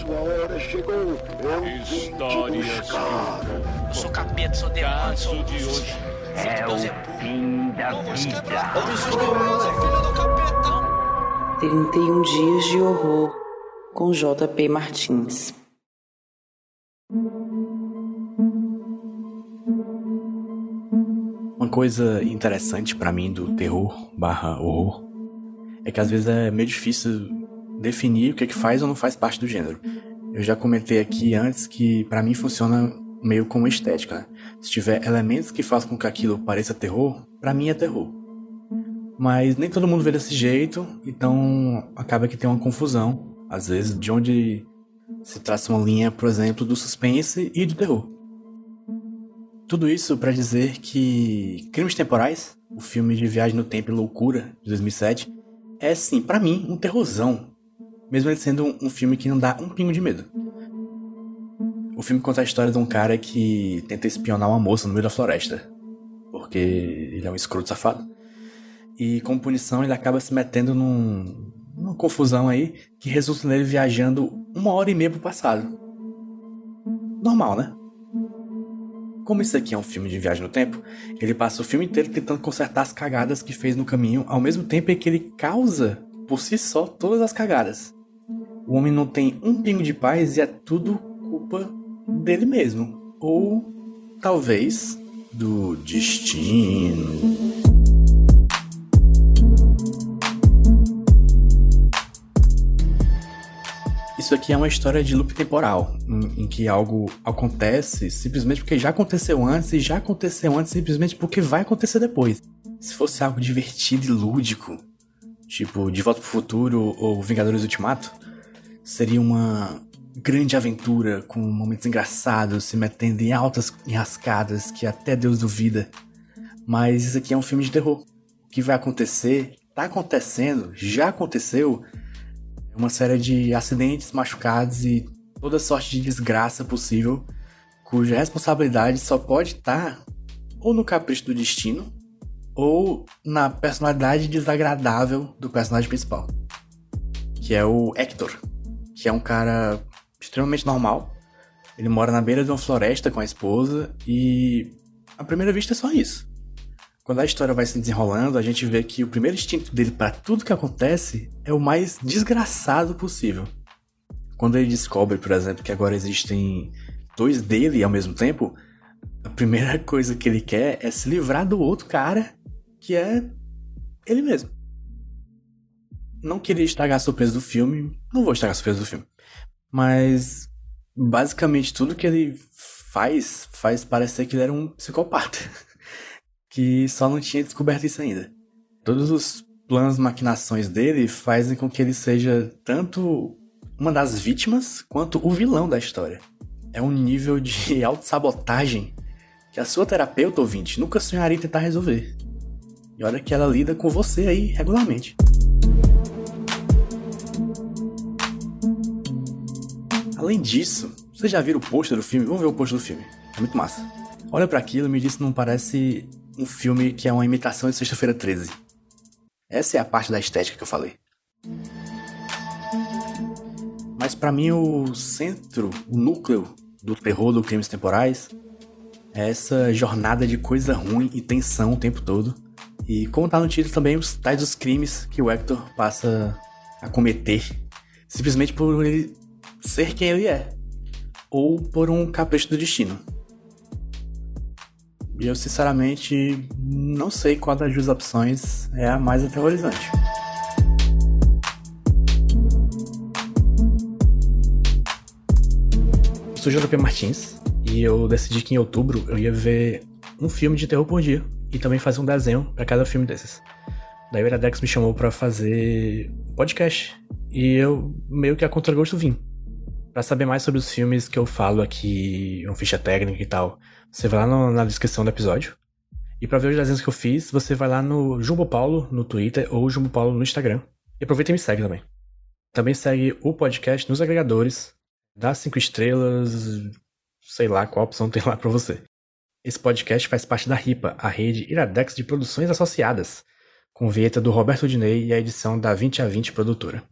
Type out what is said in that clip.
sua hora chegou. Eu vim te buscar. Eu sou capeta, sou demônio, sou de hoje. É o fim da vida. 31 dias de horror com JP Martins. Uma coisa interessante pra mim do terror barra horror é que às vezes é meio difícil definir o que, é que faz ou não faz parte do gênero. Eu já comentei aqui antes que pra mim funciona meio como estética. Né? Se tiver elementos que façam com que aquilo pareça terror, pra mim é terror. Mas nem todo mundo vê desse jeito, então acaba que tem uma confusão, às vezes, de onde se traça uma linha, por exemplo, do suspense e do terror. Tudo isso para dizer que Crimes Temporais, o filme de Viagem no Tempo e Loucura de 2007, é sim, para mim, um terrorzão, mesmo ele sendo um filme que não dá um pingo de medo. O filme conta a história de um cara que tenta espionar uma moça no meio da floresta, porque ele é um escroto safado. E como punição, ele acaba se metendo num, numa confusão aí que resulta nele viajando uma hora e meia pro passado. Normal, né? Como isso aqui é um filme de viagem no tempo, ele passa o filme inteiro tentando consertar as cagadas que fez no caminho, ao mesmo tempo em que ele causa por si só todas as cagadas. O homem não tem um pingo de paz e é tudo culpa dele mesmo. Ou talvez do destino. Isso aqui é uma história de loop temporal, em, em, que algo acontece simplesmente porque já aconteceu antes e já aconteceu antes simplesmente porque vai acontecer depois. Se fosse algo divertido e lúdico, tipo De Volta pro Futuro ou Vingadores Ultimato, seria uma grande aventura com momentos engraçados, se metendo em altas enrascadas que até Deus duvida. Mas isso aqui é um filme de terror. O que vai acontecer, tá acontecendo, já aconteceu uma série de acidentes, machucados e toda sorte de desgraça possível, cuja responsabilidade só pode estar ou no capricho do destino ou na personalidade desagradável do personagem principal, que é o Hector, que é um cara extremamente normal. Ele mora na beira de uma floresta com a esposa e à primeira vista é só isso. Quando a história vai se desenrolando, a gente vê que o primeiro instinto dele para tudo que acontece é o mais desgraçado possível. Quando ele descobre, por exemplo, que agora existem dois dele ao mesmo tempo, a primeira coisa que ele quer é se livrar do outro cara, que é ele mesmo. Não queria estragar a surpresa do filme, não vou estragar a surpresa do filme. Mas basicamente tudo que ele faz faz parecer que ele era um psicopata. que só não tinha descoberto isso ainda. Todos os planos, maquinações dele fazem com que ele seja tanto uma das vítimas quanto o vilão da história. É um nível de autossabotagem que a sua terapeuta ouvinte nunca sonharia em tentar resolver. E olha que ela lida com você aí regularmente. Além disso, vocês já viram o pôster do filme? Vamos ver o pôster do filme. É muito massa. Olha para aquilo e me diz não parece um filme que é uma imitação de Sexta-feira 13. Essa é a parte da estética que eu falei. Mas para mim o centro, o núcleo do terror do crimes temporais é essa jornada de coisa ruim e tensão o tempo todo. E como tá no título também, os tais dos crimes que o Hector passa a cometer simplesmente por ele ser quem ele é ou por um capricho do destino. E eu sinceramente não sei qual das duas opções é a mais aterrorizante. Eu sou JP Martins e eu decidi que em outubro eu ia ver um filme de terror por dia e também fazer um desenho para cada filme desses. Daí o Iradex me chamou para fazer podcast e eu meio que a contragosto vim. Para saber mais sobre os filmes que eu falo aqui, uma ficha técnica e tal, você vai lá no, na descrição do episódio. E para ver os desenhos que eu fiz, você vai lá no Jumbo Paulo no Twitter ou Jumbo Paulo no Instagram. E aproveita e me segue também. Também segue o podcast nos agregadores, dá cinco estrelas, sei lá qual opção tem lá para você. Esse podcast faz parte da RIPA, a rede Iradex de produções associadas, com vinheta do Roberto Dinei e a edição da 20 a 20 produtora.